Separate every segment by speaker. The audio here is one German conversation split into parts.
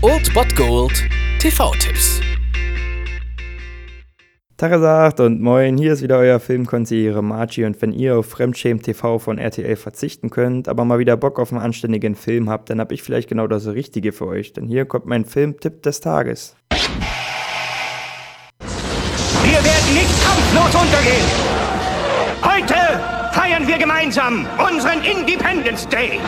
Speaker 1: Old Bot Gold TV-Tipps.
Speaker 2: Tagesagt und moin, hier ist wieder euer Filmkonsigliere Margie und wenn ihr auf Fremdschämen TV von RTL verzichten könnt, aber mal wieder Bock auf einen anständigen Film habt, dann hab ich vielleicht genau das Richtige für euch, denn hier kommt mein Filmtipp des Tages.
Speaker 3: Wir werden nicht kampflos untergehen. Heute feiern wir gemeinsam unseren Independence Day.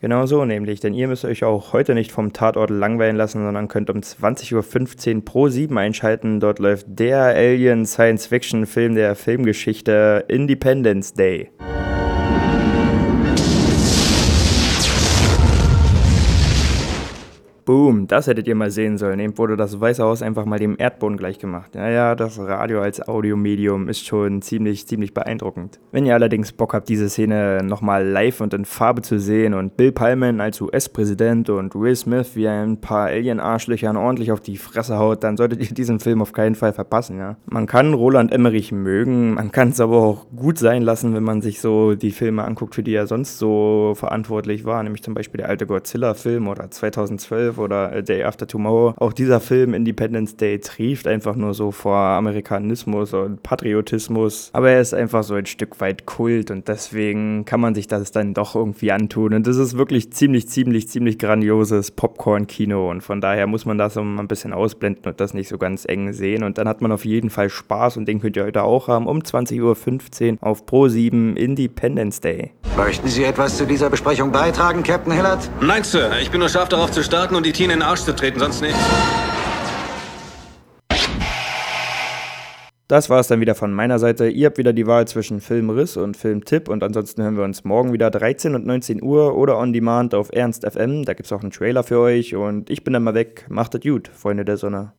Speaker 2: Genau so nämlich, denn ihr müsst euch auch heute nicht vom Tatort langweilen lassen, sondern könnt um 20.15 Uhr pro 7 einschalten. Dort läuft der Alien Science Fiction Film der Filmgeschichte Independence Day. Boom, das hättet ihr mal sehen sollen. Eben wurde das Weiße Haus einfach mal dem Erdboden gleich gemacht. Ja, ja, das Radio als Audiomedium ist schon ziemlich, ziemlich beeindruckend. Wenn ihr allerdings Bock habt, diese Szene nochmal live und in Farbe zu sehen und Bill Pullman als US-Präsident und Will Smith wie ein paar Alien-Arschlöchern ordentlich auf die Fresse haut, dann solltet ihr diesen Film auf keinen Fall verpassen, ja. Man kann Roland Emmerich mögen, man kann es aber auch gut sein lassen, wenn man sich so die Filme anguckt, für die er sonst so verantwortlich war, nämlich zum Beispiel der alte Godzilla-Film oder 2012 oder Day After Tomorrow. Auch dieser Film Independence Day trieft einfach nur so vor Amerikanismus und Patriotismus. Aber er ist einfach so ein Stück weit Kult und deswegen kann man sich das dann doch irgendwie antun. Und das ist wirklich ziemlich, ziemlich, ziemlich grandioses Popcorn-Kino und von daher muss man das so ein bisschen ausblenden und das nicht so ganz eng sehen. Und dann hat man auf jeden Fall Spaß und den könnt ihr heute auch haben um 20.15 Uhr auf Pro 7 Independence Day.
Speaker 4: Möchten Sie etwas zu dieser Besprechung beitragen, Captain Hillard?
Speaker 5: Nein, Sir. Ich bin nur scharf darauf zu starten und die Tien in den Arsch zu treten, sonst nichts.
Speaker 2: Das war es dann wieder von meiner Seite. Ihr habt wieder die Wahl zwischen Filmriss und Filmtipp und ansonsten hören wir uns morgen wieder 13 und 19 Uhr oder on demand auf Ernst FM. Da gibt es auch einen Trailer für euch und ich bin dann mal weg. Macht es gut, Freunde der Sonne.